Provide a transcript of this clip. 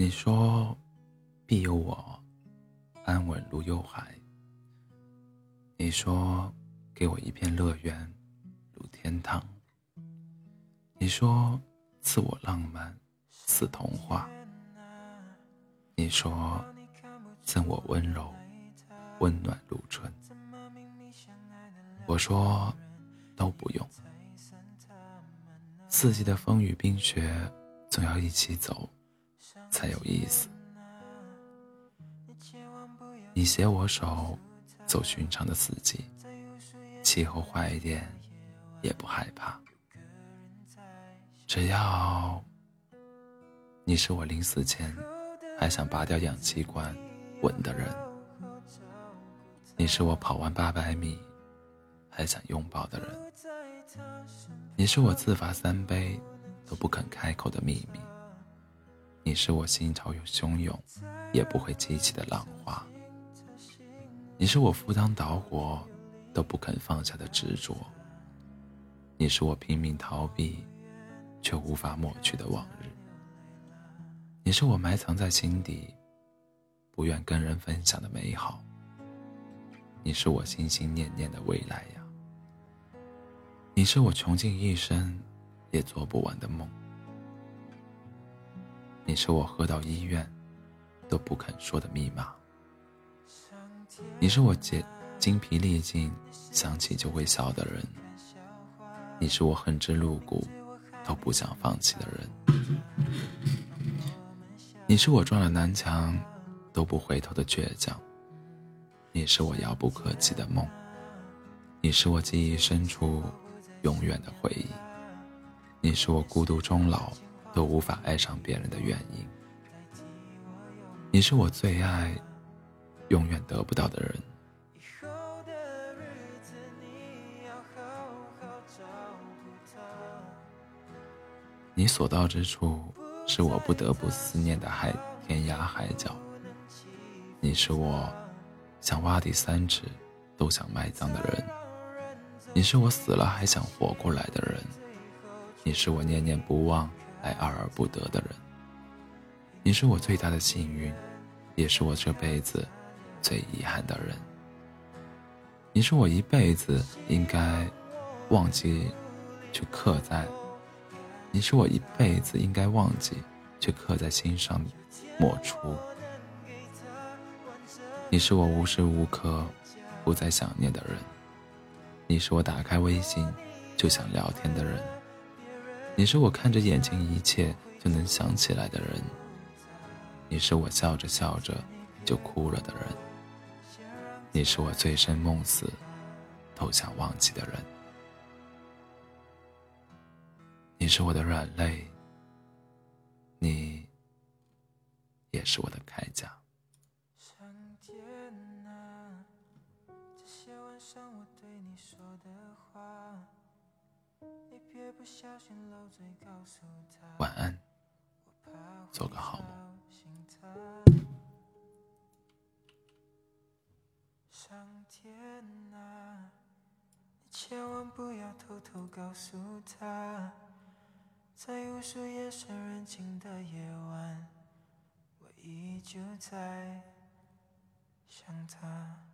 你说，庇佑我，安稳如幽海。你说，给我一片乐园，如天堂。你说，赐我浪漫，似童话。你说，赠我温柔，温暖如春。我说，都不用。四季的风雨冰雪，总要一起走。才有意思。你携我手，走寻常的四季，气候坏一点也不害怕。只要你是我临死前还想拔掉氧气管吻的人，你是我跑完八百米还想拥抱的人，你是我自罚三杯都不肯开口的秘密。你是我心潮又汹涌，也不会激起的浪花。你是我赴汤蹈火都不肯放下的执着。你是我拼命逃避，却无法抹去的往日。你是我埋藏在心底，不愿跟人分享的美好。你是我心心念念的未来呀。你是我穷尽一生也做不完的梦。你是我喝到医院都不肯说的密码。你是我竭精疲力尽想起就会笑的人。你是我恨之入骨都不想放弃的人。你是我撞了南墙都不回头的倔强。你是我遥不可及的梦。你是我记忆深处永远的回忆。你是我孤独终老。都无法爱上别人的原因。你是我最爱，永远得不到的人。你所到之处，是我不得不思念的海天涯海角。你是我想挖地三尺都想埋葬的人。你是我死了还想活过来的人。你是我念念不忘。爱爱而不得的人，你是我最大的幸运，也是我这辈子最遗憾的人。你是我一辈子应该忘记，却刻在；你是我一辈子应该忘记，却刻在心上抹除。你是我无时无刻不再想念的人，你是我打开微信就想聊天的人。你是我看着眼前一切就能想起来的人，你是我笑着笑着就哭了的人，你是我醉生梦死都想忘记的人，你是我的软肋，你也是我的铠甲。上我对你说的话晚安，做个好梦。上天啊，你千万不要偷偷告诉他，在无数夜深人静的夜晚，我依旧在想他。